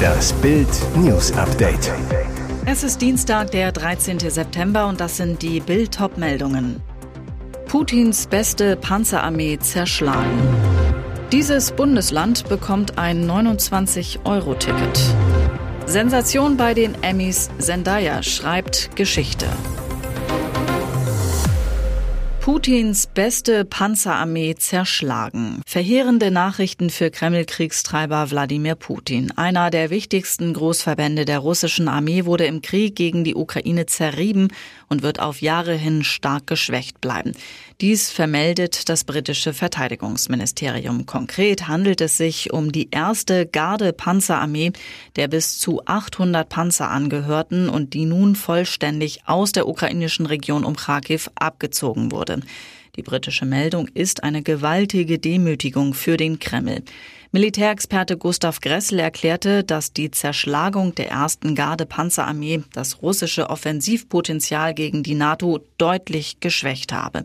Das Bild News Update. Es ist Dienstag, der 13. September und das sind die Bild meldungen Putins beste Panzerarmee zerschlagen. Dieses Bundesland bekommt ein 29-Euro-Ticket. Sensation bei den Emmys. Zendaya schreibt Geschichte. Putins beste Panzerarmee zerschlagen. Verheerende Nachrichten für Kreml-Kriegstreiber Wladimir Putin. Einer der wichtigsten Großverbände der russischen Armee wurde im Krieg gegen die Ukraine zerrieben und wird auf Jahre hin stark geschwächt bleiben. Dies vermeldet das britische Verteidigungsministerium. Konkret handelt es sich um die erste Garde-Panzerarmee, der bis zu 800 Panzer angehörten und die nun vollständig aus der ukrainischen Region um Kharkiv abgezogen wurde. Die britische Meldung ist eine gewaltige Demütigung für den Kreml. Militärexperte Gustav Gressel erklärte, dass die Zerschlagung der ersten Garde-Panzerarmee das russische Offensivpotenzial gegen die NATO deutlich geschwächt habe.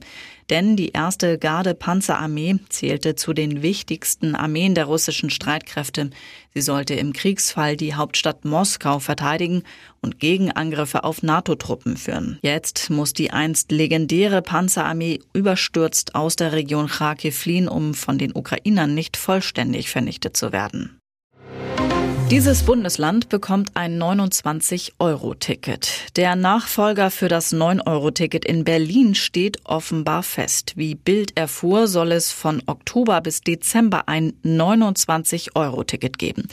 Denn die erste Garde-Panzerarmee zählte zu den wichtigsten Armeen der russischen Streitkräfte. Sie sollte im Kriegsfall die Hauptstadt Moskau verteidigen und Gegenangriffe auf NATO-Truppen führen. Jetzt muss die einst legendäre Panzerarmee überstürzt aus der Region Kharkiv fliehen, um von den Ukrainern nicht vollständig vernichtet zu werden. Dieses Bundesland bekommt ein 29-Euro-Ticket. Der Nachfolger für das 9-Euro-Ticket in Berlin steht offenbar fest. Wie Bild erfuhr, soll es von Oktober bis Dezember ein 29-Euro-Ticket geben.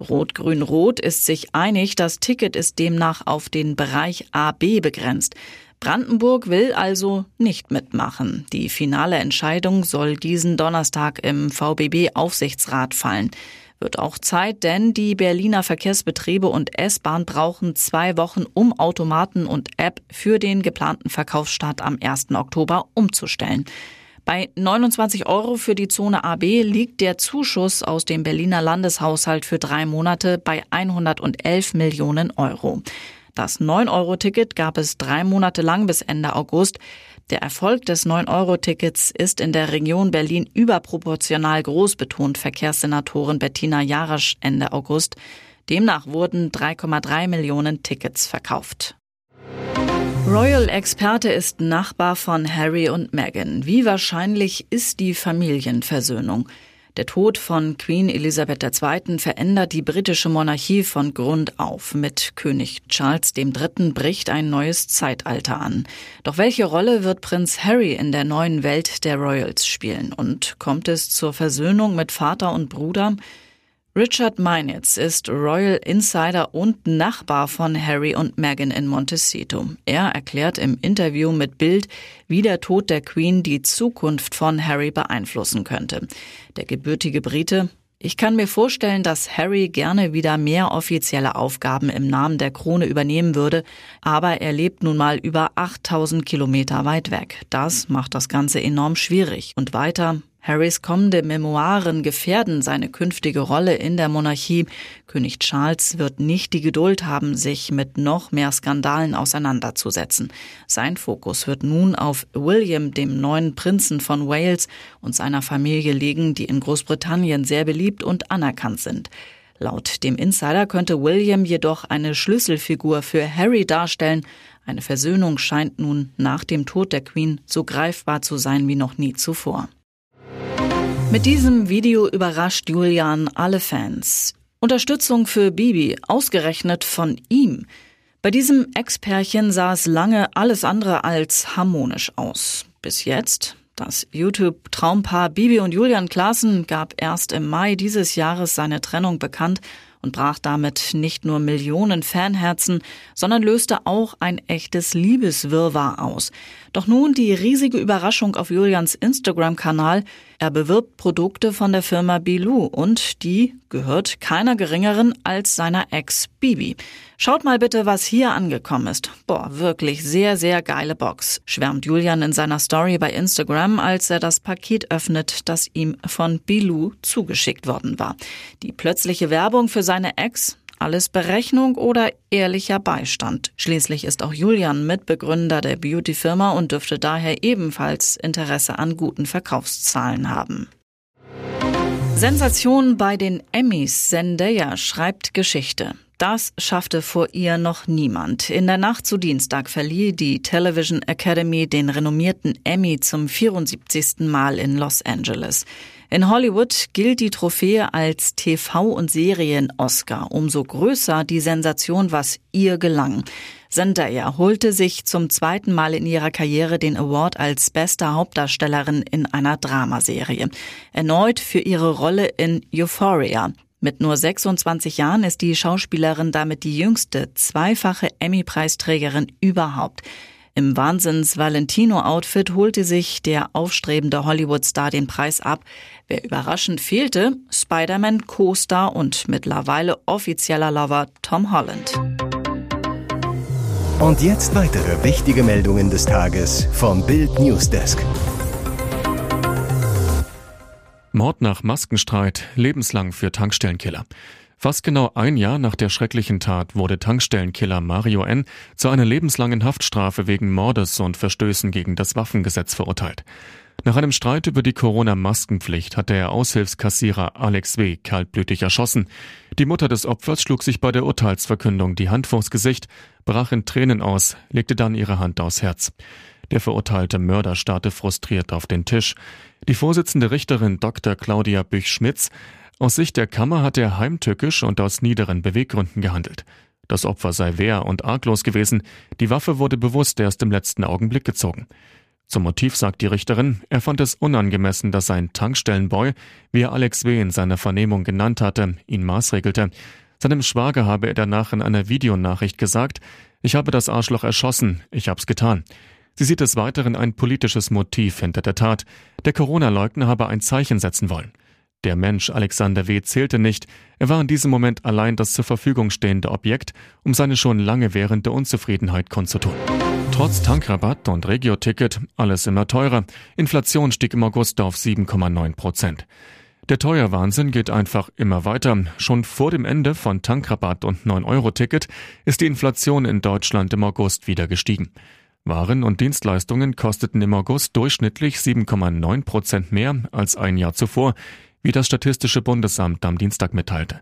Rot-Grün-Rot ist sich einig, das Ticket ist demnach auf den Bereich AB begrenzt. Brandenburg will also nicht mitmachen. Die finale Entscheidung soll diesen Donnerstag im VBB-Aufsichtsrat fallen. Wird auch Zeit, denn die Berliner Verkehrsbetriebe und S-Bahn brauchen zwei Wochen, um Automaten und App für den geplanten Verkaufsstart am 1. Oktober umzustellen. Bei 29 Euro für die Zone AB liegt der Zuschuss aus dem Berliner Landeshaushalt für drei Monate bei 111 Millionen Euro. Das 9-Euro-Ticket gab es drei Monate lang bis Ende August. Der Erfolg des 9-Euro-Tickets ist in der Region Berlin überproportional groß, betont Verkehrssenatorin Bettina Jarasch Ende August. Demnach wurden 3,3 Millionen Tickets verkauft. Royal-Experte ist Nachbar von Harry und Meghan. Wie wahrscheinlich ist die Familienversöhnung? Der Tod von Queen Elisabeth II. verändert die britische Monarchie von Grund auf. Mit König Charles III. bricht ein neues Zeitalter an. Doch welche Rolle wird Prinz Harry in der neuen Welt der Royals spielen? Und kommt es zur Versöhnung mit Vater und Bruder? Richard Meinitz ist Royal Insider und Nachbar von Harry und Meghan in Montecito. Er erklärt im Interview mit Bild, wie der Tod der Queen die Zukunft von Harry beeinflussen könnte. Der gebürtige Brite ich kann mir vorstellen, dass Harry gerne wieder mehr offizielle Aufgaben im Namen der Krone übernehmen würde, aber er lebt nun mal über 8000 Kilometer weit weg. Das macht das Ganze enorm schwierig. Und weiter, Harrys kommende Memoiren gefährden seine künftige Rolle in der Monarchie. König Charles wird nicht die Geduld haben, sich mit noch mehr Skandalen auseinanderzusetzen. Sein Fokus wird nun auf William, dem neuen Prinzen von Wales und seiner Familie liegen, die in Großbritannien sehr beliebt und anerkannt sind. Laut dem Insider könnte William jedoch eine Schlüsselfigur für Harry darstellen. Eine Versöhnung scheint nun nach dem Tod der Queen so greifbar zu sein wie noch nie zuvor. Mit diesem Video überrascht Julian alle Fans. Unterstützung für Bibi, ausgerechnet von ihm. Bei diesem Ex-Pärchen sah es lange alles andere als harmonisch aus. Bis jetzt. Das YouTube-Traumpaar Bibi und Julian Klaassen gab erst im Mai dieses Jahres seine Trennung bekannt und brach damit nicht nur Millionen Fanherzen, sondern löste auch ein echtes Liebeswirrwarr aus. Doch nun die riesige Überraschung auf Julians Instagram-Kanal. Er bewirbt Produkte von der Firma Bilou und die gehört keiner geringeren als seiner Ex Bibi. Schaut mal bitte, was hier angekommen ist. Boah, wirklich sehr, sehr geile Box, schwärmt Julian in seiner Story bei Instagram, als er das Paket öffnet, das ihm von Bilou zugeschickt worden war. Die plötzliche Werbung für seine Ex alles Berechnung oder ehrlicher Beistand. Schließlich ist auch Julian Mitbegründer der Beauty-Firma und dürfte daher ebenfalls Interesse an guten Verkaufszahlen haben. Sensation bei den Emmys. Zendaya schreibt Geschichte. Das schaffte vor ihr noch niemand. In der Nacht zu Dienstag verlieh die Television Academy den renommierten Emmy zum 74. Mal in Los Angeles. In Hollywood gilt die Trophäe als TV- und Serien-Oscar. Umso größer die Sensation, was ihr gelang. Zendaya holte sich zum zweiten Mal in ihrer Karriere den Award als beste Hauptdarstellerin in einer Dramaserie. Erneut für ihre Rolle in Euphoria. Mit nur 26 Jahren ist die Schauspielerin damit die jüngste zweifache Emmy-Preisträgerin überhaupt. Im Wahnsinns-Valentino-Outfit holte sich der aufstrebende Hollywood-Star den Preis ab. Wer überraschend fehlte, Spider-Man Co-Star und mittlerweile offizieller Lover Tom Holland. Und jetzt weitere wichtige Meldungen des Tages vom Bild Newsdesk. Mord nach Maskenstreit, lebenslang für Tankstellenkiller. Fast genau ein Jahr nach der schrecklichen Tat wurde Tankstellenkiller Mario N. zu einer lebenslangen Haftstrafe wegen Mordes und Verstößen gegen das Waffengesetz verurteilt. Nach einem Streit über die Corona-Maskenpflicht hat der Aushilfskassierer Alex W. kaltblütig erschossen. Die Mutter des Opfers schlug sich bei der Urteilsverkündung die Hand vors Gesicht, brach in Tränen aus, legte dann ihre Hand aufs Herz. Der verurteilte Mörder starrte frustriert auf den Tisch. Die Vorsitzende Richterin Dr. Claudia Büch-Schmitz aus Sicht der Kammer hat er heimtückisch und aus niederen Beweggründen gehandelt. Das Opfer sei wehr und arglos gewesen, die Waffe wurde bewusst erst im letzten Augenblick gezogen. Zum Motiv sagt die Richterin, er fand es unangemessen, dass sein Tankstellenboy, wie er Alex W. in seiner Vernehmung genannt hatte, ihn maßregelte. Seinem Schwager habe er danach in einer Videonachricht gesagt, ich habe das Arschloch erschossen, ich hab's getan. Sie sieht des Weiteren ein politisches Motiv hinter der Tat. Der Corona-Leugner habe ein Zeichen setzen wollen. Der Mensch Alexander W. zählte nicht, er war in diesem Moment allein das zur Verfügung stehende Objekt, um seine schon lange währende Unzufriedenheit kundzutun. Trotz Tankrabatt und Regio-Ticket alles immer teurer. Inflation stieg im August auf 7,9 Prozent. Der Teuerwahnsinn geht einfach immer weiter. Schon vor dem Ende von Tankrabatt und 9-Euro-Ticket ist die Inflation in Deutschland im August wieder gestiegen. Waren und Dienstleistungen kosteten im August durchschnittlich 7,9 Prozent mehr als ein Jahr zuvor, wie das Statistische Bundesamt am Dienstag mitteilte.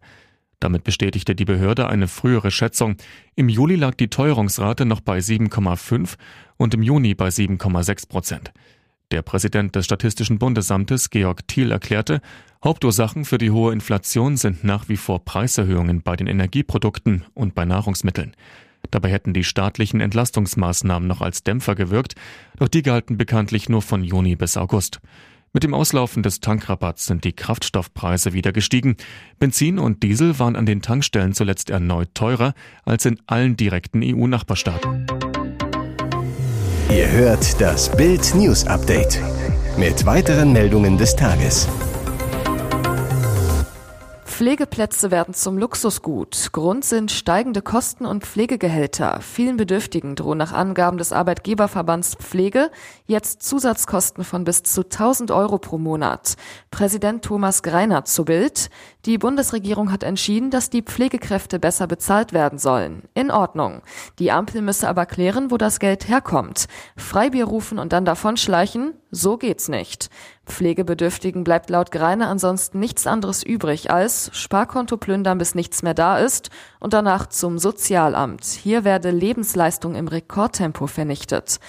Damit bestätigte die Behörde eine frühere Schätzung. Im Juli lag die Teuerungsrate noch bei 7,5 und im Juni bei 7,6 Prozent. Der Präsident des Statistischen Bundesamtes, Georg Thiel, erklärte, Hauptursachen für die hohe Inflation sind nach wie vor Preiserhöhungen bei den Energieprodukten und bei Nahrungsmitteln. Dabei hätten die staatlichen Entlastungsmaßnahmen noch als Dämpfer gewirkt, doch die galten bekanntlich nur von Juni bis August. Mit dem Auslaufen des Tankrabatts sind die Kraftstoffpreise wieder gestiegen. Benzin und Diesel waren an den Tankstellen zuletzt erneut teurer als in allen direkten EU-Nachbarstaaten. Ihr hört das Bild News Update mit weiteren Meldungen des Tages. Pflegeplätze werden zum Luxusgut. Grund sind steigende Kosten und Pflegegehälter. Vielen Bedürftigen drohen nach Angaben des Arbeitgeberverbands Pflege jetzt Zusatzkosten von bis zu 1000 Euro pro Monat. Präsident Thomas Greinert zu Bild. Die Bundesregierung hat entschieden, dass die Pflegekräfte besser bezahlt werden sollen. In Ordnung. Die Ampel müsse aber klären, wo das Geld herkommt. Freibier rufen und dann davonschleichen? So geht's nicht. Pflegebedürftigen bleibt laut Greiner ansonsten nichts anderes übrig als Sparkonto plündern, bis nichts mehr da ist und danach zum Sozialamt. Hier werde Lebensleistung im Rekordtempo vernichtet.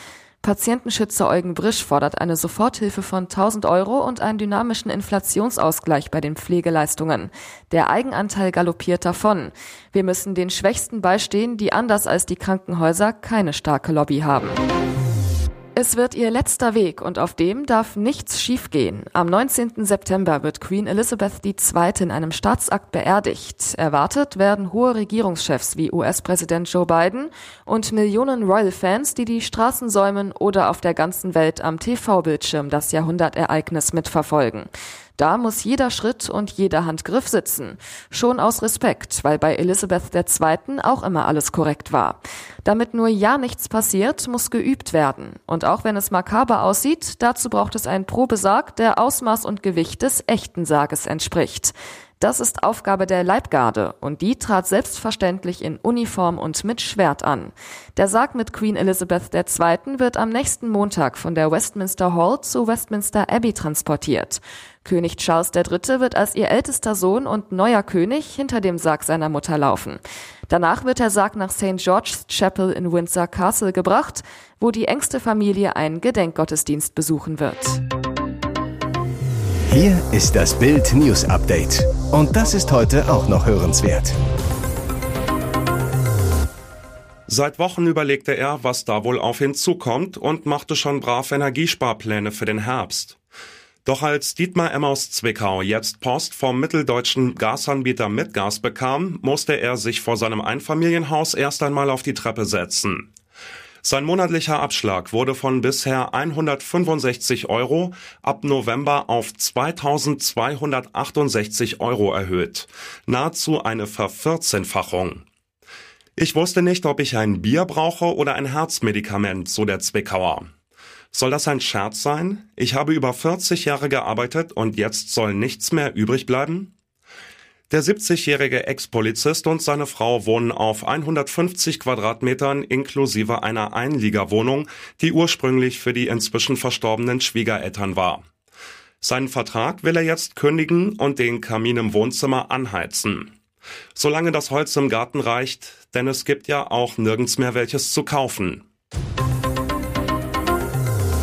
Patientenschützer Eugen Brisch fordert eine Soforthilfe von 1000 Euro und einen dynamischen Inflationsausgleich bei den Pflegeleistungen. Der Eigenanteil galoppiert davon. Wir müssen den Schwächsten beistehen, die anders als die Krankenhäuser keine starke Lobby haben. Es wird ihr letzter Weg und auf dem darf nichts schiefgehen. Am 19. September wird Queen Elizabeth II. in einem Staatsakt beerdigt. Erwartet werden hohe Regierungschefs wie US-Präsident Joe Biden und Millionen Royal-Fans, die die Straßen säumen oder auf der ganzen Welt am TV-Bildschirm das Jahrhundertereignis mitverfolgen. Da muss jeder Schritt und jeder Handgriff sitzen. Schon aus Respekt, weil bei Elisabeth II. auch immer alles korrekt war. Damit nur ja nichts passiert, muss geübt werden. Und auch wenn es makaber aussieht, dazu braucht es einen Probesarg, der Ausmaß und Gewicht des echten Sarges entspricht. Das ist Aufgabe der Leibgarde und die trat selbstverständlich in Uniform und mit Schwert an. Der Sarg mit Queen Elizabeth II. wird am nächsten Montag von der Westminster Hall zu Westminster Abbey transportiert. König Charles III. wird als ihr ältester Sohn und neuer König hinter dem Sarg seiner Mutter laufen. Danach wird der Sarg nach St. George's Chapel in Windsor Castle gebracht, wo die engste Familie einen Gedenkgottesdienst besuchen wird. Hier ist das Bild News Update. Und das ist heute auch noch hörenswert. Seit Wochen überlegte er, was da wohl auf ihn zukommt und machte schon brav Energiesparpläne für den Herbst. Doch als Dietmar Emmaus Zwickau jetzt Post vom mitteldeutschen Gasanbieter Mitgas bekam, musste er sich vor seinem Einfamilienhaus erst einmal auf die Treppe setzen. Sein monatlicher Abschlag wurde von bisher 165 Euro ab November auf 2268 Euro erhöht. Nahezu eine Vervierzehnfachung. Ich wusste nicht, ob ich ein Bier brauche oder ein Herzmedikament, so der Zwickauer. Soll das ein Scherz sein? Ich habe über 40 Jahre gearbeitet und jetzt soll nichts mehr übrig bleiben? Der 70-jährige Ex-Polizist und seine Frau wohnen auf 150 Quadratmetern inklusive einer Einliegerwohnung, die ursprünglich für die inzwischen verstorbenen Schwiegereltern war. Seinen Vertrag will er jetzt kündigen und den Kamin im Wohnzimmer anheizen. Solange das Holz im Garten reicht, denn es gibt ja auch nirgends mehr welches zu kaufen.